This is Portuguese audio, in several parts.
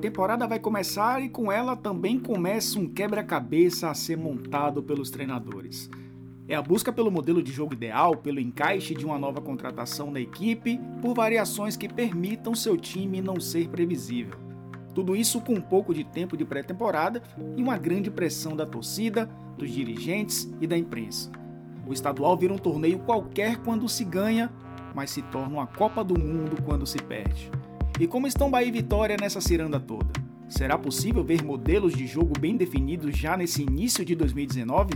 temporada vai começar e com ela também começa um quebra-cabeça a ser montado pelos treinadores. É a busca pelo modelo de jogo ideal, pelo encaixe de uma nova contratação na equipe, por variações que permitam seu time não ser previsível. Tudo isso com um pouco de tempo de pré-temporada e uma grande pressão da torcida, dos dirigentes e da imprensa. O estadual vira um torneio qualquer quando se ganha, mas se torna uma Copa do Mundo quando se perde. E como estão Bahia e Vitória nessa ciranda toda? Será possível ver modelos de jogo bem definidos já nesse início de 2019?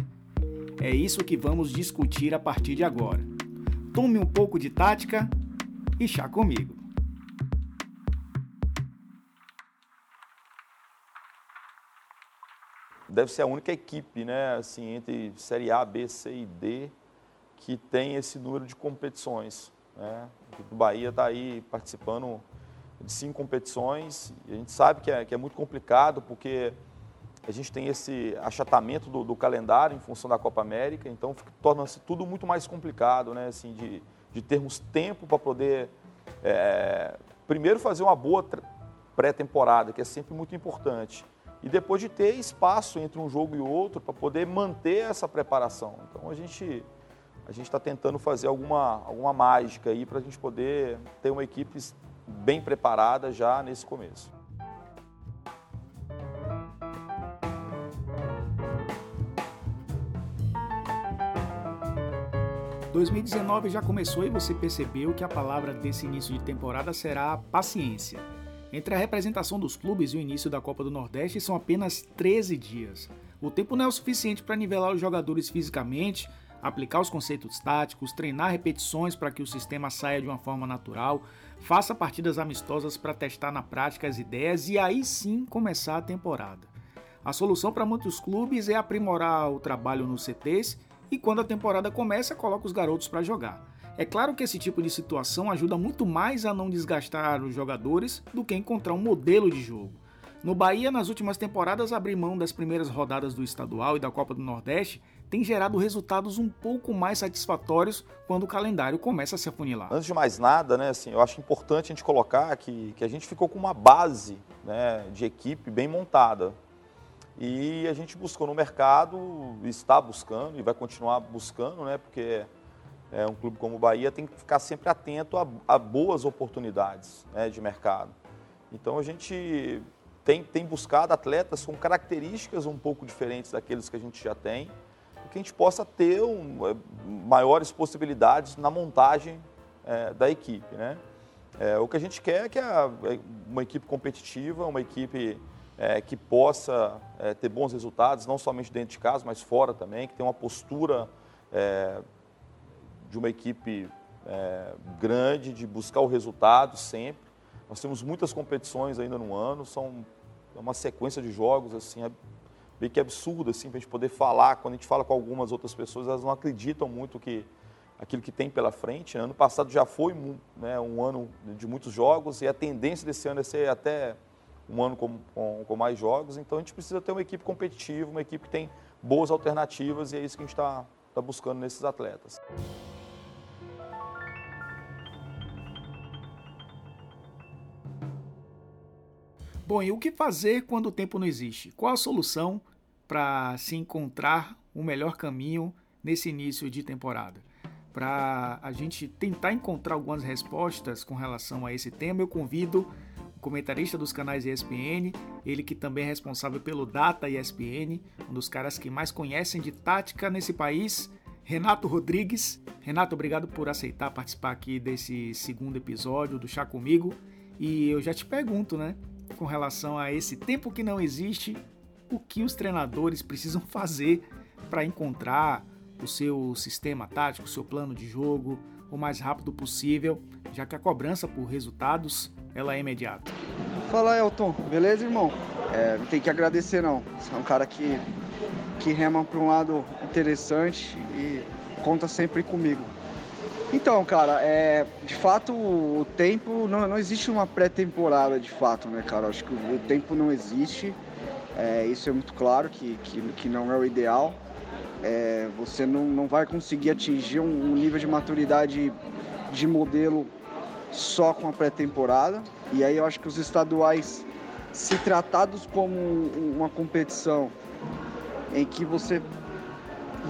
É isso que vamos discutir a partir de agora. Tome um pouco de tática e chá comigo. Deve ser a única equipe, né, assim, entre Série A, B, C e D, que tem esse número de competições. Né? O Bahia está aí participando de cinco competições. E a gente sabe que é, que é muito complicado, porque a gente tem esse achatamento do, do calendário em função da Copa América, então torna-se tudo muito mais complicado, né? Assim, de, de termos tempo para poder, é, primeiro, fazer uma boa pré-temporada, que é sempre muito importante, e depois de ter espaço entre um jogo e outro para poder manter essa preparação. Então a gente a gente está tentando fazer alguma, alguma mágica aí para a gente poder ter uma equipe bem preparada já nesse começo. ...2019 já começou e você percebeu que a palavra desse início de temporada será paciência. Entre a representação dos clubes e o início da Copa do Nordeste são apenas 13 dias. O tempo não é o suficiente para nivelar os jogadores fisicamente, aplicar os conceitos táticos, treinar repetições para que o sistema saia de uma forma natural, faça partidas amistosas para testar na prática as ideias e aí sim começar a temporada. A solução para muitos clubes é aprimorar o trabalho nos CTs e quando a temporada começa, coloca os garotos para jogar. É claro que esse tipo de situação ajuda muito mais a não desgastar os jogadores do que encontrar um modelo de jogo. No Bahia, nas últimas temporadas, abrir mão das primeiras rodadas do estadual e da Copa do Nordeste tem gerado resultados um pouco mais satisfatórios quando o calendário começa a se afunilar. Antes de mais nada, né, assim, eu acho importante a gente colocar que, que a gente ficou com uma base né, de equipe bem montada. E a gente buscou no mercado, está buscando e vai continuar buscando, né, porque é, um clube como o Bahia tem que ficar sempre atento a, a boas oportunidades né, de mercado. Então a gente tem, tem buscado atletas com características um pouco diferentes daqueles que a gente já tem, que a gente possa ter um, é, maiores possibilidades na montagem é, da equipe. Né? É, o que a gente quer é que a, é uma equipe competitiva, uma equipe é, que possa é, ter bons resultados, não somente dentro de casa, mas fora também, que tenha uma postura de uma equipe grande, de buscar o resultado sempre. Nós temos muitas competições ainda no ano, são uma sequência de jogos assim meio que absurdo assim para a gente poder falar. Quando a gente fala com algumas outras pessoas, elas não acreditam muito que aquilo que tem pela frente. Ano passado já foi né, um ano de muitos jogos e a tendência desse ano é ser até um ano com, com, com mais jogos. Então a gente precisa ter uma equipe competitiva, uma equipe que tem boas alternativas e é isso que a gente está tá buscando nesses atletas. Bom, e o que fazer quando o tempo não existe? Qual a solução para se encontrar o melhor caminho nesse início de temporada? Para a gente tentar encontrar algumas respostas com relação a esse tema, eu convido o comentarista dos canais ESPN, ele que também é responsável pelo Data ESPN, um dos caras que mais conhecem de tática nesse país, Renato Rodrigues. Renato, obrigado por aceitar participar aqui desse segundo episódio do Chá Comigo. E eu já te pergunto, né? Com relação a esse tempo que não existe, o que os treinadores precisam fazer para encontrar o seu sistema tático, o seu plano de jogo o mais rápido possível, já que a cobrança por resultados ela é imediata. Fala Elton, beleza irmão? É, não tem que agradecer não. Você é um cara que, que rema para um lado interessante e conta sempre comigo. Então, cara, é, de fato o tempo não, não existe uma pré-temporada de fato, né, cara? Acho que o, tempo não existe. É, isso é muito claro que, que, que não é o ideal. É, você não, não vai conseguir atingir um, um nível de maturidade de modelo só com a pré-temporada. E aí eu acho que os estaduais se tratados como uma competição em que você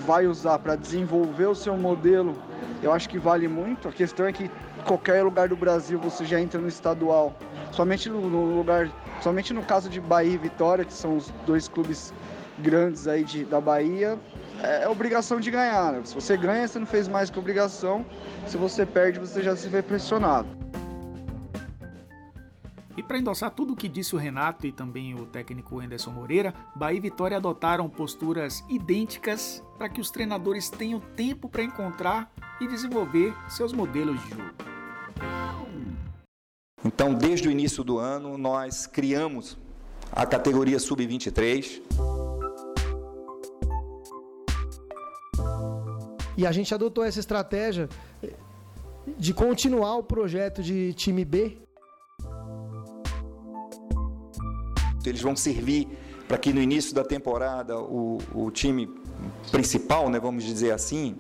vai usar para desenvolver o seu modelo, eu acho que vale muito. A questão é que qualquer lugar do Brasil você já entra no estadual. Somente no, no lugar, somente no caso de Bahia e Vitória, que são os dois clubes grandes aí de, da Bahia, é, é obrigação de ganhar. Né? Se você ganha, você não fez mais que obrigação. Se você perde, você já se vê pressionado. E para endossar tudo o que disse o Renato e também o técnico Anderson Moreira, Bahia e Vitória adotaram posturas idênticas para que os treinadores tenham tempo para encontrar e desenvolver seus modelos de jogo. Então, desde o início do ano, nós criamos a categoria Sub-23. E a gente adotou essa estratégia de continuar o projeto de time B eles vão servir para que no início da temporada o, o time principal, né, vamos dizer assim,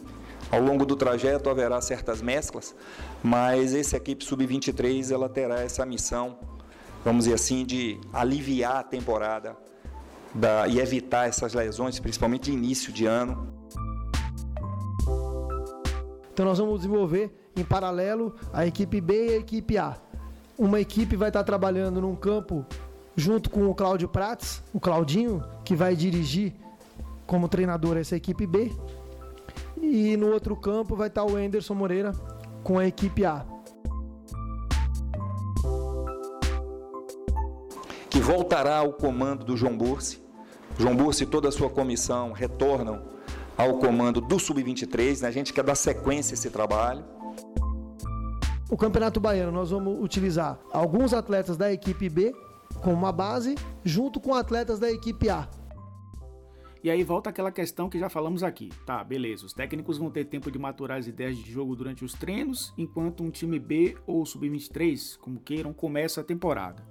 ao longo do trajeto haverá certas mesclas, mas essa equipe sub-23 ela terá essa missão, vamos dizer assim, de aliviar a temporada da, e evitar essas lesões, principalmente início de ano. Então nós vamos desenvolver em paralelo a equipe B e a equipe A. Uma equipe vai estar trabalhando num campo junto com o Cláudio Prates, o Claudinho, que vai dirigir como treinador essa equipe B. E no outro campo vai estar o Anderson Moreira com a equipe A. Que voltará ao comando do João Bursi. João Bursi e toda a sua comissão retornam ao comando do Sub-23. Né? A gente quer dar sequência a esse trabalho. O Campeonato Baiano, nós vamos utilizar alguns atletas da equipe B com uma base junto com atletas da equipe A. E aí volta aquela questão que já falamos aqui. Tá, beleza. Os técnicos vão ter tempo de maturar as ideias de jogo durante os treinos, enquanto um time B ou sub-23, como queiram, começa a temporada.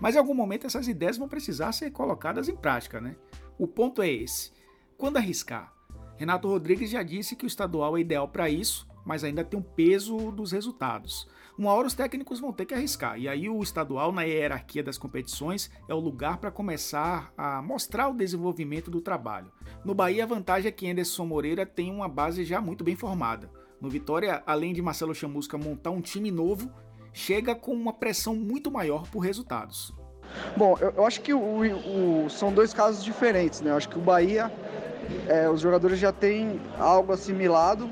Mas em algum momento essas ideias vão precisar ser colocadas em prática, né? O ponto é esse. Quando arriscar? Renato Rodrigues já disse que o estadual é ideal para isso, mas ainda tem um peso dos resultados. Uma hora os técnicos vão ter que arriscar, e aí o estadual, na hierarquia das competições, é o lugar para começar a mostrar o desenvolvimento do trabalho. No Bahia, a vantagem é que Anderson Moreira tem uma base já muito bem formada. No Vitória, além de Marcelo Chamusca montar um time novo, chega com uma pressão muito maior por resultados. Bom, eu, eu acho que o, o, são dois casos diferentes, né? Eu acho que o Bahia, é, os jogadores já têm algo assimilado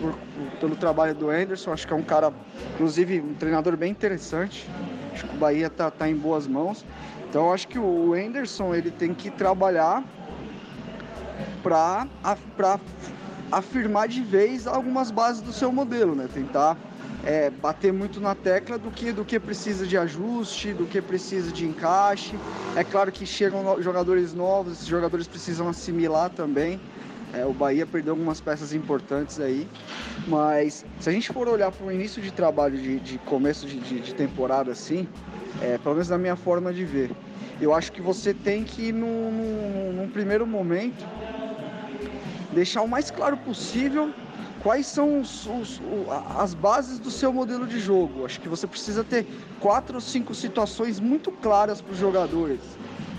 por, pelo trabalho do Anderson. Acho que é um cara, inclusive, um treinador bem interessante. Acho que o Bahia está tá em boas mãos. Então, acho que o Anderson ele tem que trabalhar para afirmar de vez algumas bases do seu modelo, né? Tentar é, bater muito na tecla do que, do que precisa de ajuste, do que precisa de encaixe. É claro que chegam jogadores novos, esses jogadores precisam assimilar também. É, o Bahia perdeu algumas peças importantes aí, mas se a gente for olhar para o início de trabalho, de, de começo de, de, de, temporada assim, é, pelo menos na minha forma de ver, eu acho que você tem que, num, num, num primeiro momento, deixar o mais claro possível quais são os, os, as bases do seu modelo de jogo. Acho que você precisa ter quatro ou cinco situações muito claras para os jogadores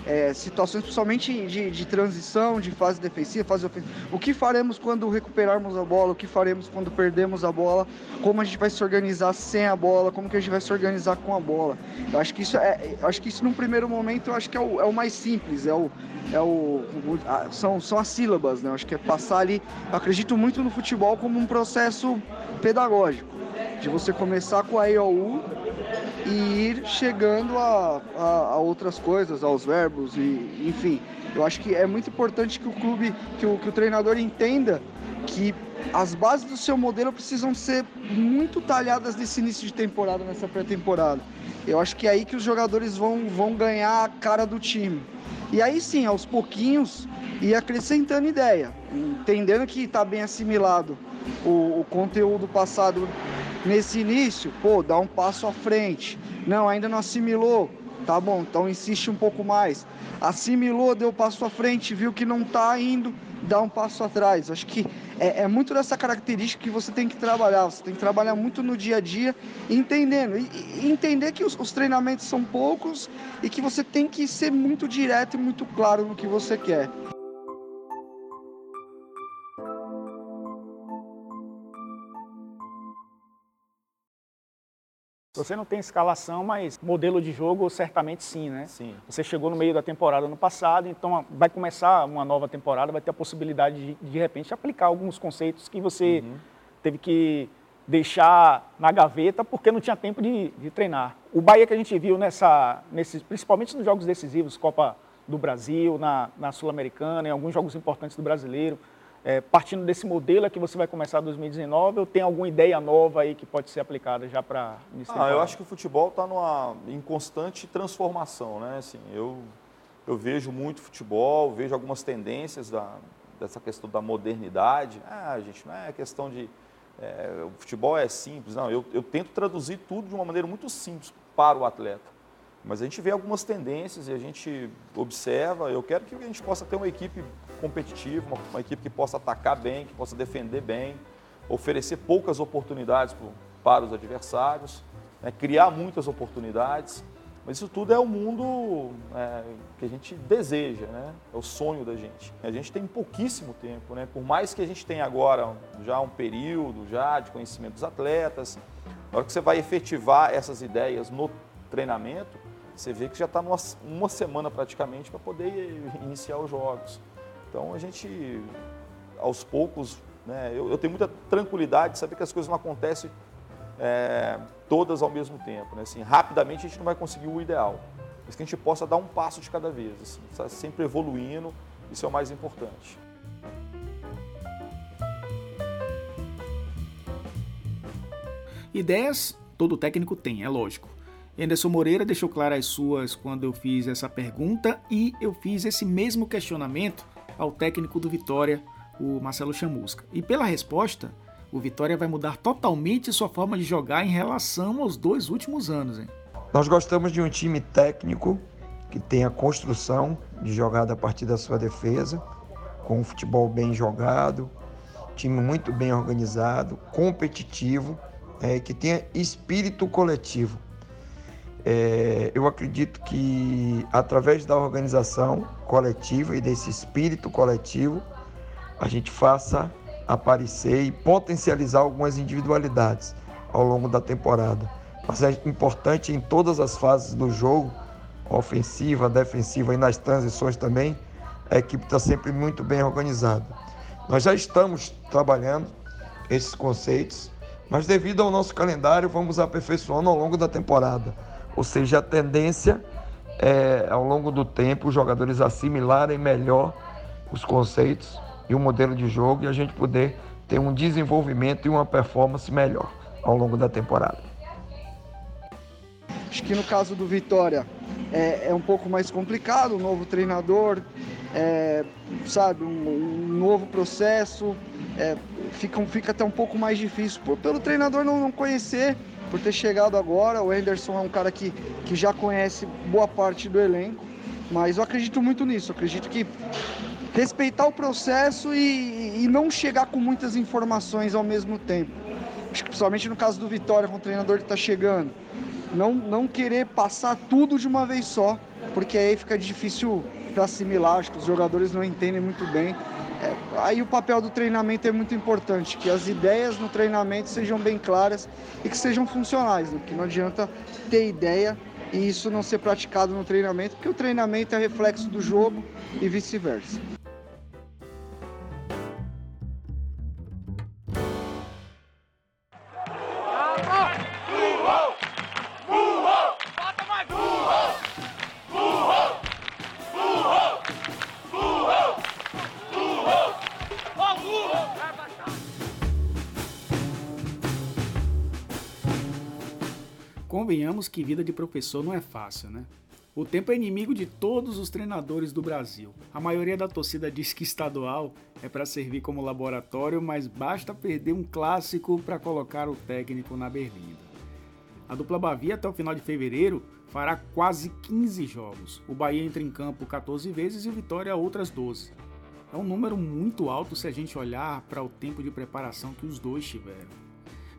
é, situações principalmente de, de, transição, de fase defensiva, fase ofensiva. O que faremos quando recuperarmos a bola? O que faremos quando perdemos a bola? Como a gente vai se organizar sem a bola? Como que a gente vai se organizar com a bola? Eu acho que isso é, acho que isso num primeiro momento eu acho que é o, é o mais simples, é o, é o, o são, são as sílabas, né? Eu acho que é passar ali. Acredito muito no futebol como um processo pedagógico, de você começar com a EOU e ir chegando a, a, a, outras coisas, aos verbos e enfim. Eu acho que é muito importante que o clube, que o, que o treinador entenda que as bases do seu modelo precisam ser muito talhadas nesse início de temporada, nessa pré-temporada. Eu acho que é aí que os jogadores vão, vão ganhar a cara do time. E aí sim, aos pouquinhos, ir acrescentando ideia, entendendo que está bem assimilado o, o conteúdo passado nesse início, pô, dá um passo à frente. Não, ainda não assimilou. Tá bom, então insiste um pouco mais. Assimilou, deu passo à frente, viu que não tá indo, dá um passo atrás. Acho que é, é, muito dessa característica que você tem que trabalhar. Você tem que trabalhar muito no dia a dia, entendendo. E, e entender que os, os, treinamentos são poucos e que você tem que ser muito direto e muito claro no que você quer. Você não tem escalação, mas modelo de jogo certamente sim, né? Sim. Você chegou no meio da temporada no passado, então vai começar uma nova temporada, vai ter a possibilidade de, de repente, aplicar alguns conceitos que você uhum. teve que deixar na gaveta porque não tinha tempo de, de, treinar. O Bahia que a gente viu nessa, nesses, principalmente nos jogos decisivos, Copa do Brasil, na, na Sul-Americana, em alguns jogos importantes do brasileiro, é, partindo desse modelo é que você vai começar 2019 ou tem alguma ideia nova aí que pode ser aplicada já para ah, Eu acho que o futebol está em constante transformação, né? Assim, eu, eu vejo muito futebol, vejo algumas tendências da, dessa questão da modernidade. Ah, gente, não é questão de... É, o futebol é simples, não. Eu, eu tento traduzir tudo de uma maneira muito simples para o atleta. Mas a gente vê algumas tendências e a gente observa. Eu quero que a gente possa ter uma equipe competitiva, uma, uma equipe que possa atacar bem, que possa defender bem, oferecer poucas oportunidades pro, para os adversários, né, criar muitas oportunidades. Mas isso tudo é o mundo é, que a gente deseja, né? é o sonho da gente. A gente tem pouquíssimo tempo, né? por mais que a gente tenha agora já um período já de conhecimento dos atletas, na hora que você vai efetivar essas ideias no treinamento, você vê que já está uma semana praticamente para poder iniciar os jogos. Então a gente, aos poucos, né, eu, eu, tenho muita tranquilidade de saber que as coisas não acontecem é, todas ao mesmo tempo. Né? Assim, rapidamente a gente não vai conseguir o ideal, mas que a gente possa dar um passo de cada vez, assim, sempre evoluindo, isso é o mais importante. Ideias todo técnico tem, é lógico. Anderson Moreira deixou claras as suas quando eu fiz essa pergunta e eu fiz esse mesmo questionamento ao técnico do Vitória, o Marcelo Chamusca. E pela resposta, o Vitória vai mudar totalmente sua forma de jogar em relação aos dois últimos anos. Hein? Nós gostamos de um time técnico que tenha construção de jogada a partir da sua defesa, com um futebol bem jogado, time muito bem organizado, competitivo, é, que tenha espírito coletivo. É, eu acredito que através da organização coletiva e desse espírito coletivo, a gente faça aparecer e potencializar algumas individualidades ao longo da temporada. Mas é importante em todas as fases do jogo, ofensiva, defensiva e nas transições também, a equipe está sempre muito bem organizada. Nós já estamos trabalhando esses conceitos, mas devido ao nosso calendário, vamos aperfeiçoando ao longo da temporada. Ou seja, a tendência é, ao longo do tempo, os jogadores assimilarem melhor os conceitos e o modelo de jogo e a gente poder ter um desenvolvimento e uma performance melhor ao longo da temporada. Acho que no caso do Vitória é, é um pouco mais complicado, um novo treinador, é, sabe, um, um, novo processo, é, fica, fica até um pouco mais difícil por, pelo treinador não, não conhecer por ter chegado agora. O Anderson é um cara que, que já conhece boa parte do elenco, mas eu acredito muito nisso. Eu acredito que respeitar o processo e, e não chegar com muitas informações ao mesmo tempo. Acho que principalmente no caso do Vitória, com o treinador que está chegando. Não, não querer passar tudo de uma vez só, porque aí fica difícil para assimilar, acho que os jogadores não entendem muito bem. É, aí o papel do treinamento é muito importante, que as ideias no treinamento sejam bem claras e que sejam funcionais, né? que não adianta ter ideia e isso não ser praticado no treinamento, porque o treinamento é reflexo do jogo e vice-versa. Convenhamos que vida de professor não é fácil, né? O tempo é inimigo de todos os treinadores do Brasil. A maioria da torcida diz que estadual é para servir como laboratório, mas basta perder um clássico para colocar o técnico na berlinda. A dupla Bavia até o final de fevereiro fará quase 15 jogos. O Bahia entra em campo 14 vezes e o Vitória outras 12. É um número muito alto se a gente olhar para o tempo de preparação que os dois tiveram.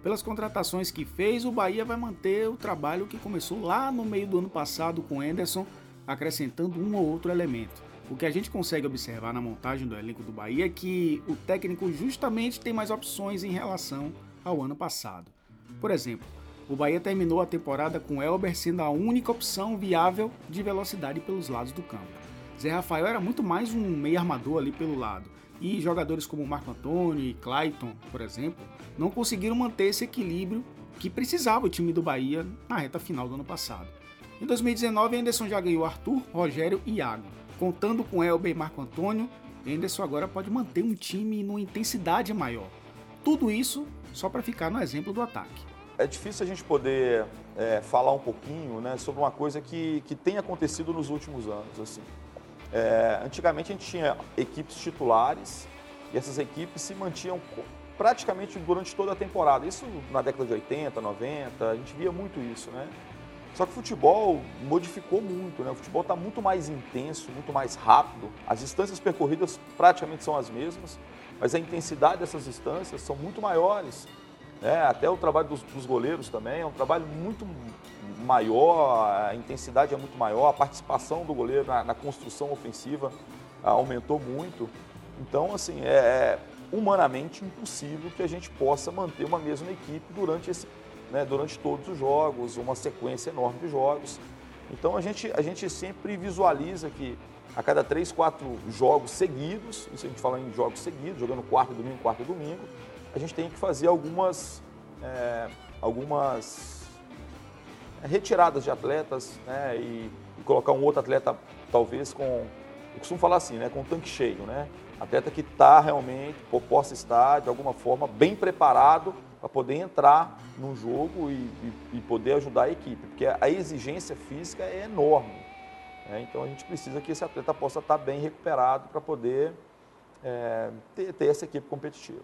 Pelas contratações que fez, o Bahia vai manter o trabalho que começou lá no meio do ano passado com Anderson, acrescentando um ou outro elemento. O que a gente consegue observar na montagem do elenco do Bahia é que o técnico justamente tem mais opções em relação ao ano passado. Por exemplo, o Bahia terminou a temporada com Elber sendo a única opção viável de velocidade pelos lados do campo. Zé Rafael era muito mais um meio armador ali pelo lado, e jogadores como Marco Antônio e Clayton, por exemplo, não conseguiram manter esse equilíbrio que precisava o time do Bahia na reta final do ano passado. Em 2019, Anderson já ganhou Arthur, Rogério e Iago. Contando com Elber e Marco Antônio, Anderson agora pode manter um time numa intensidade maior. Tudo isso só para ficar no exemplo do ataque. É difícil a gente poder é, falar um pouquinho né, sobre uma coisa que, que tem acontecido nos últimos anos. Assim. É, antigamente a gente tinha equipes titulares e essas equipes se mantinham praticamente durante toda a temporada. Isso na década de 80, 90, a gente via muito isso, né? Só que o futebol modificou muito, né? O futebol está muito mais intenso, muito mais rápido. As distâncias percorridas praticamente são as mesmas, mas a intensidade dessas distâncias são muito maiores. Né? Até o trabalho dos, dos goleiros também é um trabalho muito maior, a intensidade é muito maior, a participação do goleiro na, na construção ofensiva aumentou muito. Então, assim, é, é, humanamente impossível que a gente possa manter uma mesma equipe durante, esse, né, durante todos os jogos, uma sequência enorme de jogos. Então, a gente, a gente sempre visualiza que a cada três, quatro jogos seguidos, isso a gente fala em jogos seguidos, jogando quarto domingo, quarto domingo, a gente tem que fazer algumas, é, algumas retiradas de atletas né, e, e, colocar um outro atleta, talvez com, eu costumo falar assim, né, com um tanque cheio, né? Atleta que está realmente, possa estar de alguma forma bem preparado para poder entrar no jogo e, e, e, poder ajudar a equipe, porque a exigência física é enorme. Né? Então a gente precisa que esse atleta possa estar bem recuperado para poder é, ter, ter essa equipe competitiva.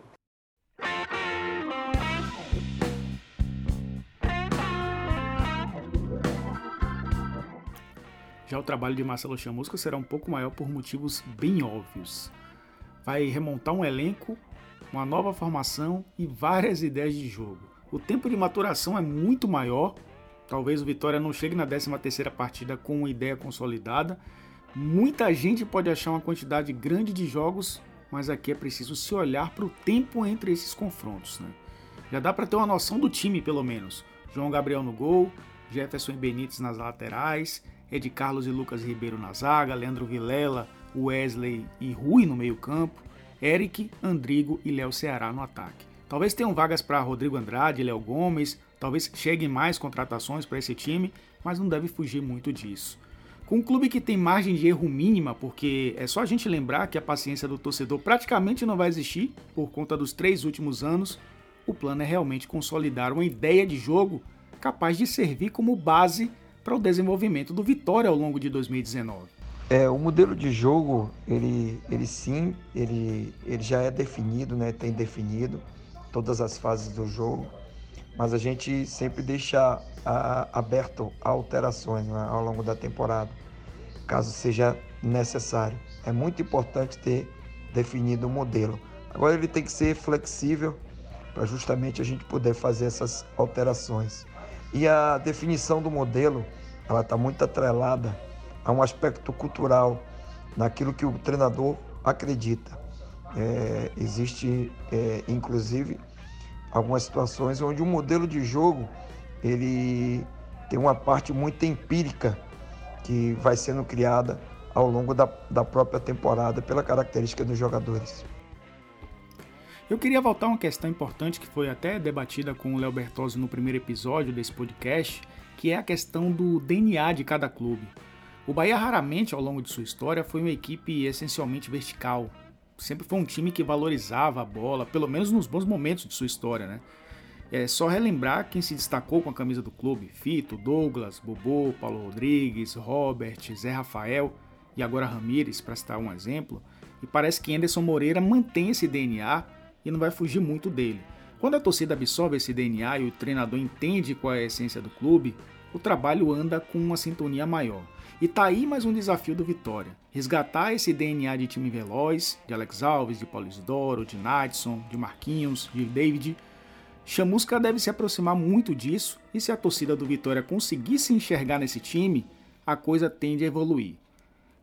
Já o trabalho de Marcelo Chamusca será um pouco maior por motivos bem óbvios. Vai remontar um elenco, uma nova formação e várias ideias de jogo. O tempo de maturação é muito maior. Talvez o Vitória não chegue na 13ª partida com uma ideia consolidada. Muita gente pode achar uma quantidade grande de jogos, mas aqui é preciso se olhar para o tempo entre esses confrontos. Né? Já dá para ter uma noção do time, pelo menos. João Gabriel no gol, Jefferson e Benítez nas laterais, Ed Carlos e Lucas Ribeiro na zaga, Leandro Vilela, Wesley e Rui no meio-campo, Eric, Andrigo e Léo Ceará no ataque. Talvez tenham vagas para Rodrigo Andrade, Léo Gomes, talvez cheguem mais contratações para esse time, mas não deve fugir muito disso. Com um clube que tem margem de erro mínima, porque é só a gente lembrar que a paciência do torcedor praticamente não vai existir por conta dos três últimos anos, o plano é realmente consolidar uma ideia de jogo capaz de servir como base para o desenvolvimento do Vitória ao longo de 2019. É, o modelo de jogo, ele, ele sim, ele, ele já é definido, né? tem definido todas as fases do jogo, mas a gente sempre deixa a, aberto a alterações né, ao longo da temporada, caso seja necessário. É muito importante ter definido o modelo. Agora ele tem que ser flexível para justamente a gente poder fazer essas alterações. E a definição do modelo, ela está muito atrelada a um aspecto cultural, naquilo que o treinador acredita. É, existe, é, inclusive, algumas situações onde o modelo de jogo ele tem uma parte muito empírica que vai sendo criada ao longo da, da própria temporada pela característica dos jogadores. Eu queria voltar a uma questão importante que foi até debatida com o Léo Bertozzi no primeiro episódio desse podcast, que é a questão do DNA de cada clube. O Bahia raramente, ao longo de sua história, foi uma equipe essencialmente vertical. Sempre foi um time que valorizava a bola, pelo menos nos bons momentos de sua história, né? É só relembrar quem se destacou com a camisa do clube: Fito, Douglas, Bobô, Paulo Rodrigues, Robert, Zé Rafael e agora Ramires, para citar um exemplo. E parece que Anderson Moreira mantém esse DNA e não vai fugir muito dele. Quando a torcida absorve esse DNA e o treinador entende qual é a essência do clube, o trabalho anda com uma sintonia maior. E tá aí mais um desafio do Vitória: resgatar esse DNA de time veloz, de Alex Alves, de Paulo de Nadson, de Marquinhos, de David. Chamusca deve se aproximar muito disso, e se a torcida do Vitória conseguir se enxergar nesse time, a coisa tende a evoluir.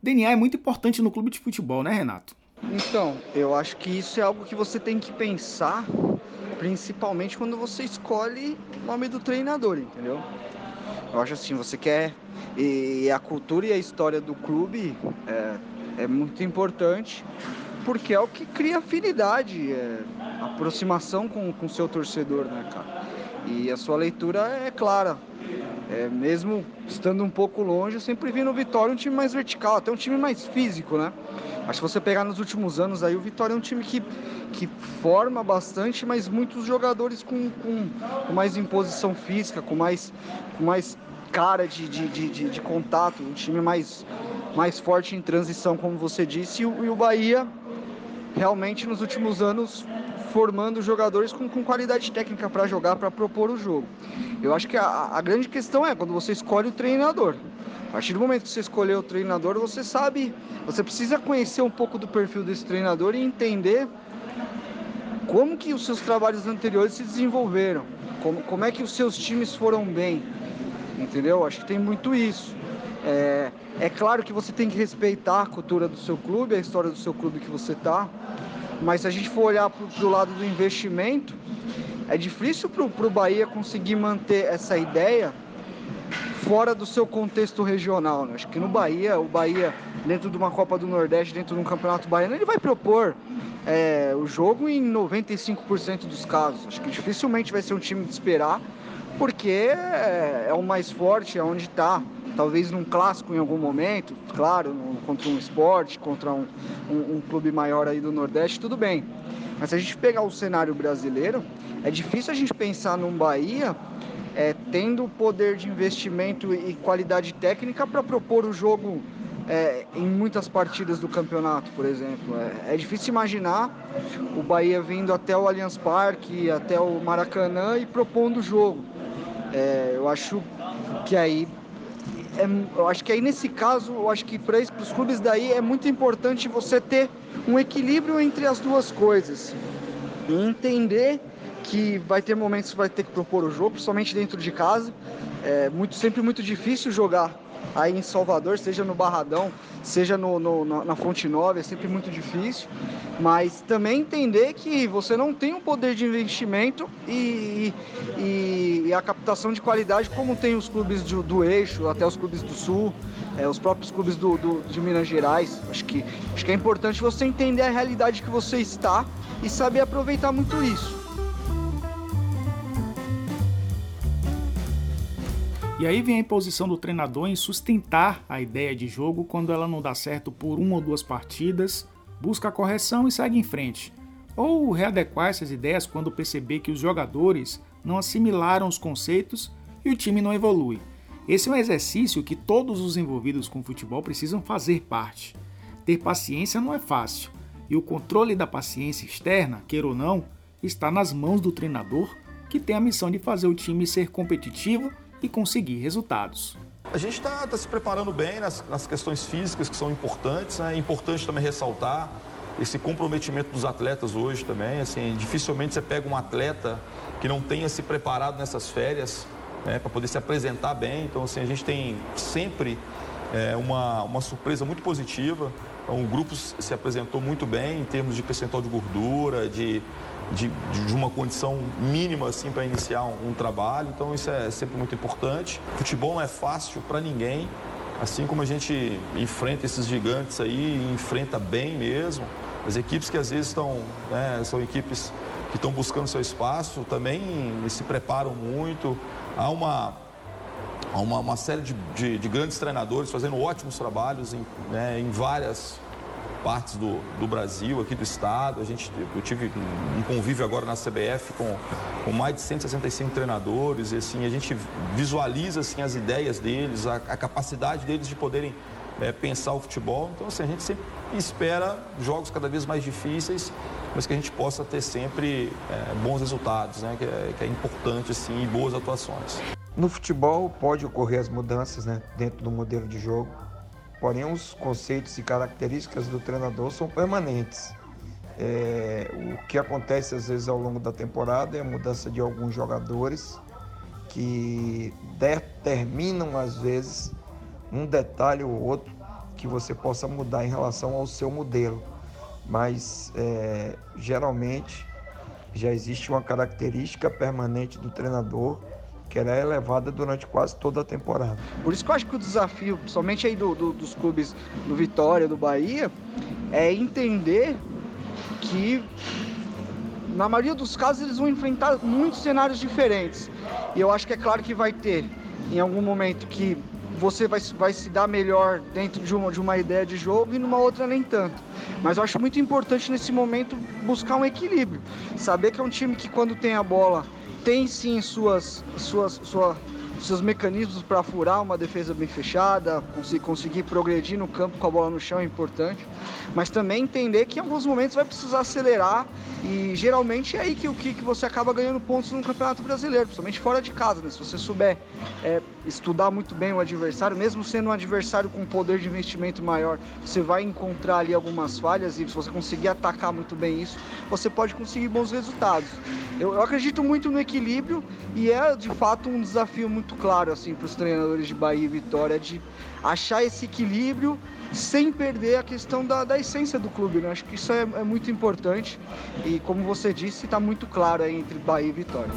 DNA é muito importante no clube de futebol, né, Renato? Então, eu acho que isso é algo que você tem que pensar, principalmente quando você escolhe o nome do treinador, entendeu? Eu acho assim, você quer. E a cultura e a história do clube é, é muito importante, porque é o que cria afinidade, é, aproximação com o seu torcedor, né, cara? E a sua leitura é clara. É, mesmo estando um pouco longe, eu sempre vi no Vitória um time mais vertical, até um time mais físico, né? Mas se você pegar nos últimos anos aí, o Vitória é um time que, que forma bastante, mas muitos jogadores com, com, com mais imposição física, com mais, com mais cara de, de, de, de, contato, um time mais, mais forte em transição, como você disse, e e o Bahia realmente nos últimos anos formando jogadores com, com qualidade técnica para jogar, para propor o jogo. Eu acho que a, a, grande questão é quando você escolhe o treinador. A partir do momento que você escolher o treinador, você sabe, você precisa conhecer um pouco do perfil desse treinador e entender como que os seus trabalhos anteriores se desenvolveram, como, como é que os seus times foram bem, entendeu? Acho que tem muito isso. É, é claro que você tem que respeitar a cultura do seu clube, a história do seu clube que você está, mas se a gente for olhar para o lado do investimento, é difícil para o Bahia conseguir manter essa ideia fora do seu contexto regional. Né? Acho que no Bahia, o Bahia, dentro de uma Copa do Nordeste, dentro de um Campeonato Baiano, ele vai propor é, o jogo em 95% dos casos. Acho que dificilmente vai ser um time de esperar, porque é, é o mais forte, é onde está talvez num clássico em algum momento, claro, contra um esporte, contra um, um, um, clube maior aí do Nordeste, tudo bem. Mas se a gente pegar o cenário brasileiro, é difícil a gente pensar num Bahia é, tendo poder de investimento e qualidade técnica para propor o jogo é, em muitas partidas do campeonato, por exemplo. É, é, difícil imaginar o Bahia vindo até o Allianz Parque, até o Maracanã e propondo o jogo. É, eu acho que aí é, eu acho que aí nesse caso, eu acho que para os clubes daí é muito importante você ter um equilíbrio entre as duas coisas. Entender que vai ter momentos que vai ter que propor o jogo, principalmente dentro de casa. É muito, sempre muito difícil jogar aí em Salvador, seja no Barradão, seja no, no, na Fonte Nova, é sempre muito difícil. Mas também entender que você não tem um poder de investimento e, e, e a captação de qualidade como tem os clubes do, do eixo, até os clubes do sul, é, os próprios clubes do, do, de Minas Gerais. Acho que, acho que é importante você entender a realidade que você está e saber aproveitar muito isso. E aí vem a imposição do treinador em sustentar a ideia de jogo quando ela não dá certo por uma ou duas partidas, busca a correção e segue em frente. Ou readequar essas ideias quando perceber que os jogadores não assimilaram os conceitos e o time não evolui. Esse é um exercício que todos os envolvidos com futebol precisam fazer parte. Ter paciência não é fácil, e o controle da paciência externa, queira ou não, está nas mãos do treinador, que tem a missão de fazer o time ser competitivo e conseguir resultados. A gente está tá se preparando bem nas, nas, questões físicas que são importantes. Né? É importante também ressaltar esse comprometimento dos atletas hoje também. Assim, dificilmente você pega um atleta que não tenha se preparado nessas férias né, para poder se apresentar bem. Então, assim, a gente tem sempre é, uma, uma surpresa muito positiva. Então, o grupo se apresentou muito bem em termos de percentual de gordura, de de, de uma condição mínima assim para iniciar um, um, trabalho. Então isso é sempre muito importante. Futebol não é fácil para ninguém. Assim como a gente enfrenta esses gigantes aí, enfrenta bem mesmo. As equipes que às vezes estão, né, são equipes que estão buscando seu espaço, também se preparam muito. Há uma, há uma, uma série de, de, de, grandes treinadores fazendo ótimos trabalhos em, né, em várias partes do, do Brasil, aqui do estado. A gente, eu tive um convívio agora na CBF com, com mais de 165 treinadores e assim, a gente visualiza assim, as ideias deles, a, a capacidade deles de poderem é, pensar o futebol. Então, assim, a gente sempre espera jogos cada vez mais difíceis, mas que a gente possa ter sempre é, bons resultados, né? que, é, que é importante assim, e boas atuações. No futebol pode ocorrer as mudanças né, dentro do modelo de jogo, porém os conceitos e características do treinador são permanentes. É, o que acontece às vezes ao longo da temporada é a mudança de alguns jogadores que determinam às vezes um detalhe ou outro que você possa mudar em relação ao seu modelo. Mas é, geralmente já existe uma característica permanente do treinador que ela é elevada durante quase toda a temporada. Por isso que eu acho que o desafio, somente aí do, do, dos clubes do Vitória, do Bahia, é entender que na maioria dos casos eles vão enfrentar muitos cenários diferentes. E eu acho que é claro que vai ter em algum momento que você vai, vai se dar melhor dentro de uma, de uma ideia de jogo e numa outra nem tanto. Mas eu acho muito importante nesse momento buscar um equilíbrio. Saber que é um time que quando tem a bola tem sim suas, suas, sua, seus mecanismos para furar uma defesa bem fechada, conseguir, progredir no campo com a bola no chão é importante, mas também entender que em alguns momentos vai precisar acelerar e geralmente é aí que, que, que você acaba ganhando pontos no Campeonato Brasileiro, principalmente fora de casa, né? Se você souber é, estudar muito bem o adversário, mesmo sendo um adversário com poder de investimento maior, você vai encontrar ali algumas falhas e se você conseguir atacar muito bem isso, você pode conseguir bons resultados. Eu, eu acredito muito no equilíbrio e é de fato um desafio muito claro assim para os treinadores de Bahia e Vitória de achar esse equilíbrio sem perder a questão da, da essência do clube. Né? Acho que isso é, é muito importante e, como você disse, está muito claro aí entre Bahia e Vitória.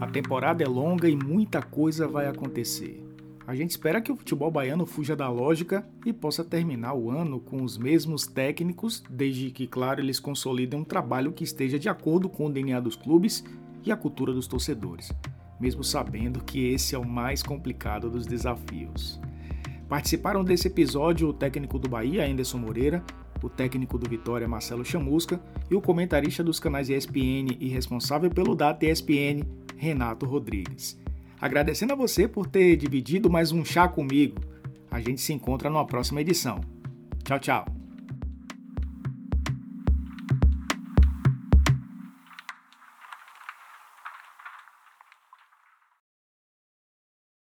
A temporada é longa e muita coisa vai acontecer. A gente espera que o futebol baiano fuja da lógica e possa terminar o ano com os mesmos técnicos, desde que, claro, eles consolidem um trabalho que esteja de acordo com o DNA dos clubes e a cultura dos torcedores, mesmo sabendo que esse é o mais complicado dos desafios. Participaram desse episódio o técnico do Bahia, Anderson Moreira, o técnico do Vitória, Marcelo Chamusca, e o comentarista dos canais ESPN e responsável pelo Data ESPN, Renato Rodrigues. Agradecendo a você por ter dividido mais um chá comigo. A gente se encontra numa próxima edição. Tchau, tchau.